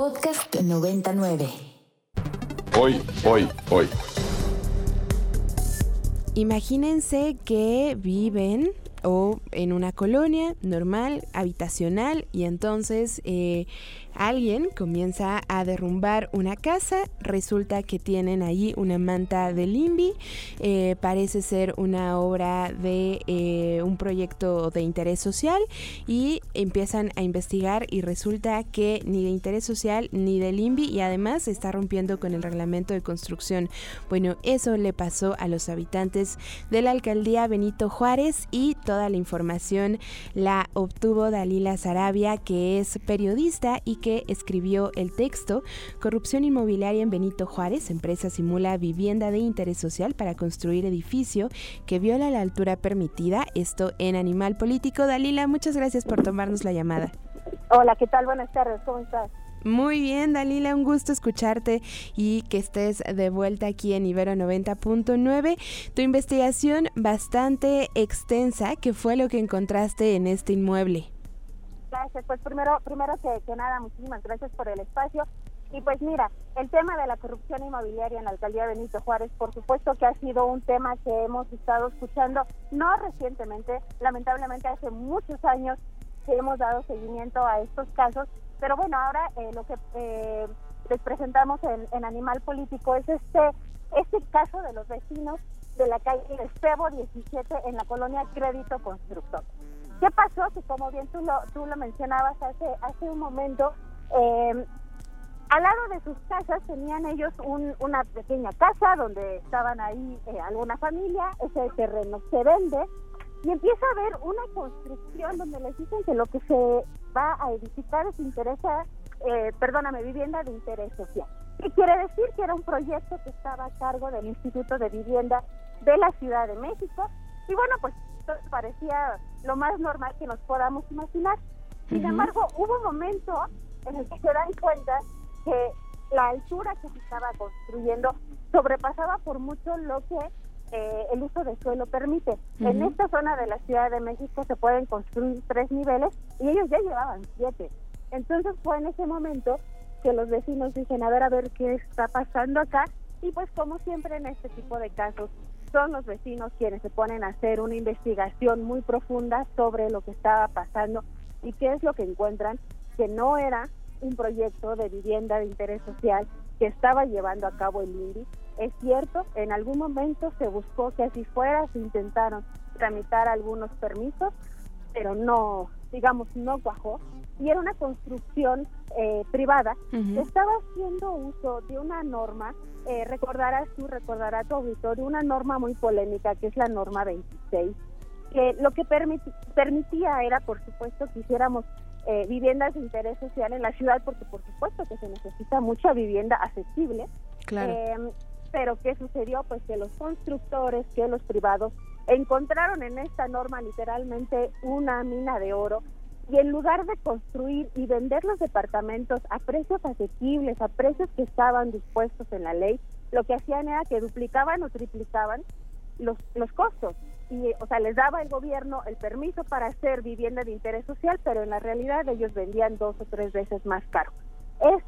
Podcast 99. Hoy, hoy, hoy. Imagínense que viven o en una colonia normal, habitacional, y entonces eh, alguien comienza a derrumbar una casa, resulta que tienen allí una manta de Limbi, eh, parece ser una obra de eh, un proyecto de interés social y empiezan a investigar y resulta que ni de interés social ni de Limbi y además está rompiendo con el reglamento de construcción. Bueno, eso le pasó a los habitantes de la alcaldía Benito Juárez y toda la información la obtuvo Dalila Sarabia, que es periodista y que escribió el texto Corrupción inmobiliaria en Benito Juárez, empresa simula vivienda de interés social para construir edificio que viola la altura permitida, esto en Animal Político. Dalila, muchas gracias por tomarnos la llamada. Hola, ¿qué tal? Buenas tardes, ¿cómo estás? Muy bien, Dalila, un gusto escucharte y que estés de vuelta aquí en Ibero 90.9. Tu investigación bastante extensa, ¿qué fue lo que encontraste en este inmueble? Gracias, pues primero, primero que, nada, muchísimas gracias por el espacio. Y pues mira, el tema de la corrupción inmobiliaria en la alcaldía Benito Juárez, por supuesto que ha sido un tema que hemos estado escuchando, no recientemente, lamentablemente hace muchos años que hemos dado seguimiento a estos casos, pero bueno, ahora eh, lo que eh, les presentamos en, Animal Político es este, este caso de los vecinos de la calle Estebo 17 en la colonia Crédito Constructor. ¿Qué pasó? Que como bien tú lo, tú lo mencionabas hace, hace un momento, eh, al lado de sus casas tenían ellos una pequeña casa donde estaban ahí eh, alguna familia, ese terreno se vende y empieza a haber una construcción donde les dicen que lo que se va a edificar es interesa, eh, perdóname, vivienda de interés social. ¿Qué quiere decir? Que era un proyecto que estaba a cargo del Instituto de Vivienda de la Ciudad de México y bueno, pues parecía lo más normal que nos podamos imaginar. Sin embargo, hubo un momento en el que se dan cuenta que la altura que se estaba construyendo sobrepasaba por mucho lo que eh, el uso de suelo permite. En esta zona de la Ciudad de México se pueden construir tres niveles y ellos ya llevaban siete. Entonces fue en ese momento que los vecinos dicen, a ver, a ver qué está pasando acá. Y pues como siempre en este tipo de casos, son los vecinos quienes se ponen a hacer una investigación muy profunda sobre lo que estaba pasando y qué es lo que encuentran, que no era un proyecto de vivienda de interés social que estaba llevando a cabo el INDI. Es cierto, en algún momento se buscó que así fuera, se intentaron tramitar algunos permisos, pero no, digamos, no cuajó. Y era una construcción eh, privada que estaba haciendo uso de una norma eh, recordarás tú, recordará tu auditorio, una norma muy polémica que es la norma 26, que lo que permitía era, por supuesto, que hiciéramos eh, viviendas de interés social en la ciudad, porque por supuesto que se necesita mucha vivienda accesible. Claro. Pero ¿qué sucedió? Pues que los constructores, que los privados, encontraron en esta norma literalmente una mina de oro y en lugar de construir y vender los departamentos a precios asequibles, a precios que estaban dispuestos en la ley, lo que hacían era que duplicaban o triplicaban los, los costos. Y, o sea, les daba el gobierno el permiso para hacer vivienda de interés social, pero en la realidad ellos vendían dos o tres veces más caro. Es,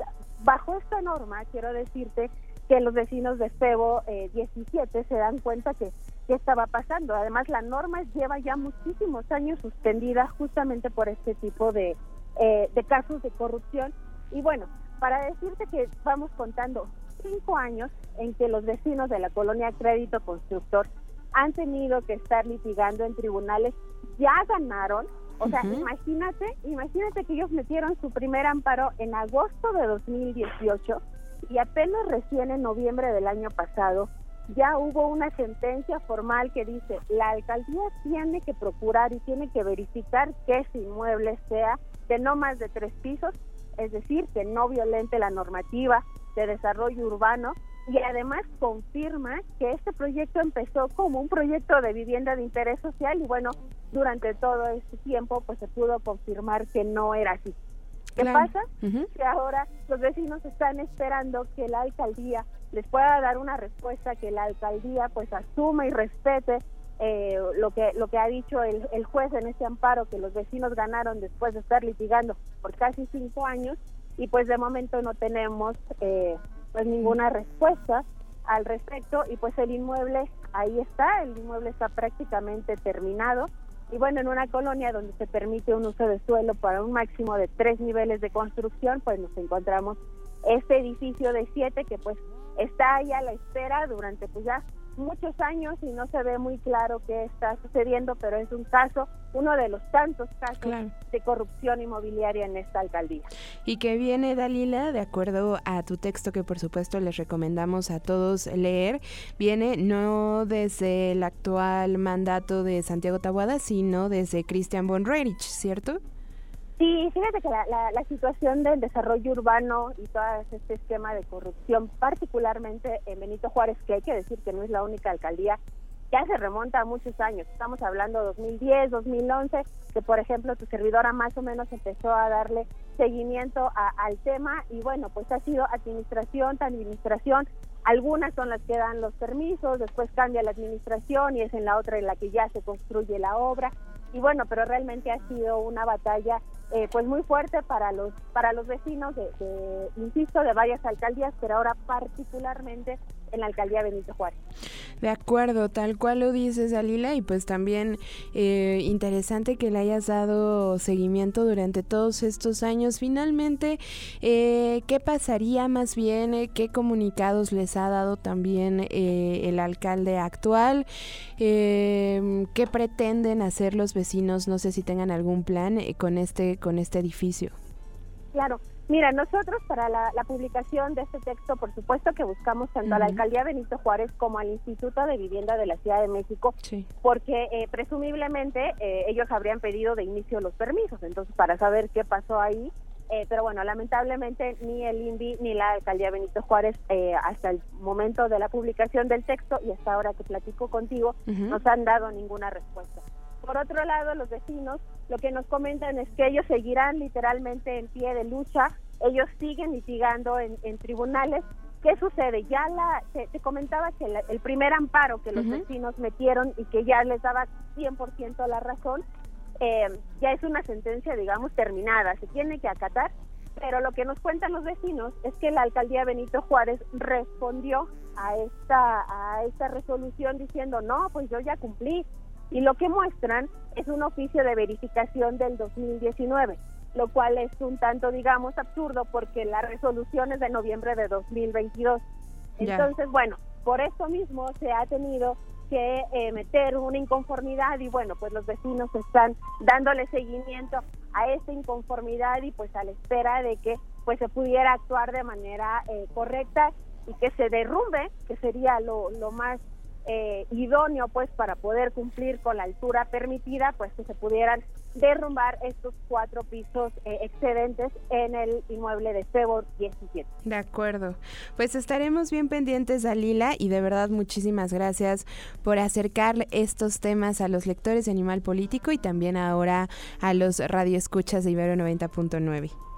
bajo esta norma, quiero decirte que los vecinos de Febo 17 eh, se dan cuenta que qué estaba pasando. Además, la norma lleva ya muchísimos años suspendida justamente por este tipo de, eh, de casos de corrupción. Y bueno, para decirte que vamos contando cinco años en que los vecinos de la colonia Crédito Constructor han tenido que estar litigando en tribunales, ya ganaron. O sea, imagínate, imagínate que ellos metieron su primer amparo en agosto de 2018 y apenas recién en noviembre del año pasado ya hubo una sentencia formal que dice la alcaldía tiene que procurar y tiene que verificar que ese inmueble sea de no más de tres pisos, es decir, que no violente la normativa de desarrollo urbano y además confirma que este proyecto empezó como un proyecto de vivienda de interés social y bueno, durante todo este tiempo pues se pudo confirmar que no era así. ¿Qué pasa? Que ahora los vecinos están esperando que la alcaldía les pueda dar una respuesta, que la alcaldía pues asuma y respete eh, lo que lo que ha dicho el, el, juez en ese amparo que los vecinos ganaron después de estar litigando por casi cinco años y pues de momento no tenemos eh, pues ninguna respuesta al respecto y pues el inmueble ahí está, el inmueble está prácticamente terminado y bueno, en una colonia donde se permite un uso de suelo para un máximo de tres niveles de construcción, pues nos encontramos este edificio de siete que pues está ahí a la espera durante pues ya muchos años y no se ve muy claro qué está sucediendo, pero es un caso, uno de los tantos casos de corrupción inmobiliaria en esta alcaldía. Y que viene, Dalila, de acuerdo a tu texto que por supuesto les recomendamos a todos leer, viene no desde el actual mandato de Santiago Tabuada, sino desde Christian von ¿cierto? Sí, fíjate que la, situación del desarrollo urbano y todo este esquema de corrupción, particularmente en Benito Juárez, que hay que decir que no es la única alcaldía, ya se remonta a muchos años. Estamos hablando de 2010, 2011, que por ejemplo tu servidora más o menos empezó a darle seguimiento al tema y bueno, pues ha sido administración, administración. Algunas son las que dan los permisos, después cambia la administración y es en la otra en la que ya se construye la obra. Y bueno, pero realmente ha sido una batalla eh, pues muy fuerte para los para los vecinos de, insisto de varias alcaldías pero ahora particularmente en la alcaldía Benito Juárez. De acuerdo, tal cual lo dices, Alila, y pues también eh, interesante que le hayas dado seguimiento durante todos estos años. Finalmente, eh, ¿qué pasaría más bien? Eh, ¿Qué comunicados les ha dado también el alcalde actual? ¿Qué pretenden hacer los vecinos? No sé si tengan algún plan con este con este edificio. Claro, Mira, nosotros para la, publicación de este texto, por supuesto que buscamos tanto a la alcaldía Benito Juárez como al Instituto de Vivienda de la Ciudad de México, porque eh, presumiblemente eh, ellos habrían pedido de inicio los permisos, entonces para saber qué pasó ahí. Eh, pero bueno, lamentablemente ni el INVI ni la alcaldía Benito Juárez hasta el momento de la publicación del texto y hasta ahora que platico contigo nos han dado ninguna respuesta. Por otro lado, los vecinos lo que nos comentan es que ellos seguirán literalmente en pie de lucha, ellos siguen litigando en, tribunales. ¿Qué sucede? Ya la, te, comentaba que el primer amparo que los vecinos metieron y que ya les daba 100% la razón, eh, ya es una sentencia, digamos, terminada, se tiene que acatar, pero lo que nos cuentan los vecinos es que la alcaldía Benito Juárez respondió a esta, a esta resolución diciendo, no, pues yo ya cumplí, y lo que muestran es un oficio de verificación del 2019, lo cual es un tanto, digamos, absurdo porque la resolución es de noviembre de 2022. Entonces, bueno, por eso mismo se ha tenido que eh, meter una inconformidad y bueno, pues los vecinos están dándole seguimiento a esta inconformidad y pues a la espera de que pues se pudiera actuar de manera eh, correcta y que se derrumbe, que sería lo, lo más eh, idóneo pues para poder cumplir con la altura permitida, pues que se pudieran derrumbar estos cuatro pisos eh, excedentes en el inmueble de Cebor 17. De acuerdo. Pues estaremos bien pendientes, Dalila, y de verdad muchísimas gracias por acercar estos temas a los lectores de Animal Político y también ahora a los radioescuchas de Ibero 90.9.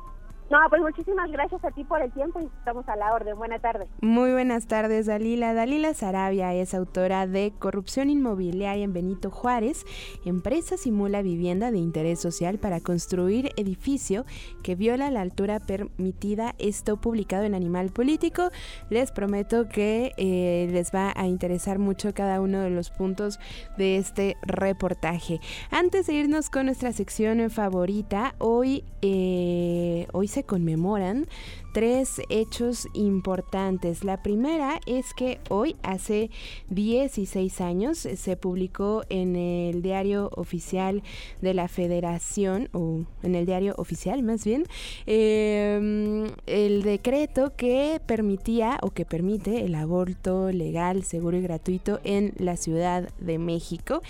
No, pues muchísimas gracias a ti por el tiempo y estamos a la orden. Buenas tardes. Muy buenas tardes, Dalila. Dalila Sarabia es autora de Corrupción Inmobiliaria en Benito Juárez. Empresa simula vivienda de interés social para construir edificio que viola la altura permitida. Esto publicado en Animal Político. Les prometo que eh, les va a interesar mucho cada uno de los puntos de este reportaje. Antes de irnos con nuestra sección favorita, hoy, eh, hoy se conmemoran tres hechos importantes. La primera es que hoy, hace 16 años, se publicó en el diario oficial de la Federación, o en el diario oficial más bien, em, el decreto que permitía o que permite el aborto legal, seguro y gratuito en la Ciudad de México.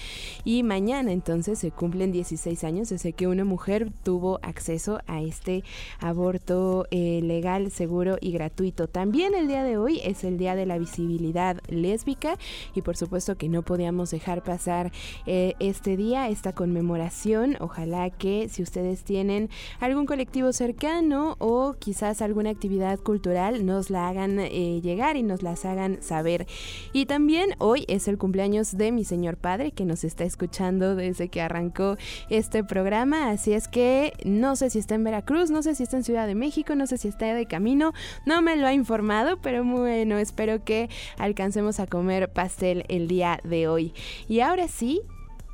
Y mañana entonces se cumplen 16 años desde que una mujer tuvo acceso a este aborto eh, legal seguro y gratuito. También el día de hoy es el día de la visibilidad lésbica y por supuesto que no podíamos dejar pasar eh, este día, esta conmemoración. Ojalá que si ustedes tienen algún colectivo cercano o quizás alguna actividad cultural, nos la hagan eh, llegar y nos las hagan saber. Y también hoy es el cumpleaños de mi señor padre que nos está escuchando desde que arrancó este programa. Así es que no sé si está en Veracruz, no sé si está en Ciudad de México, no sé si está camino, no me lo ha informado, pero bueno, espero que alcancemos a comer pastel el día de hoy. Y ahora sí,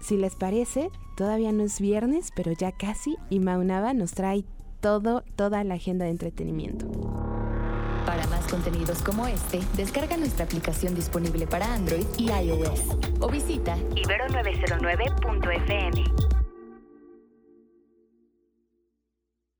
si les parece, todavía no es viernes, pero ya casi, y Maunaba nos trae todo, toda la agenda de entretenimiento. Para más contenidos como este, descarga nuestra aplicación disponible para Android y iOS o visita ibero909.fm.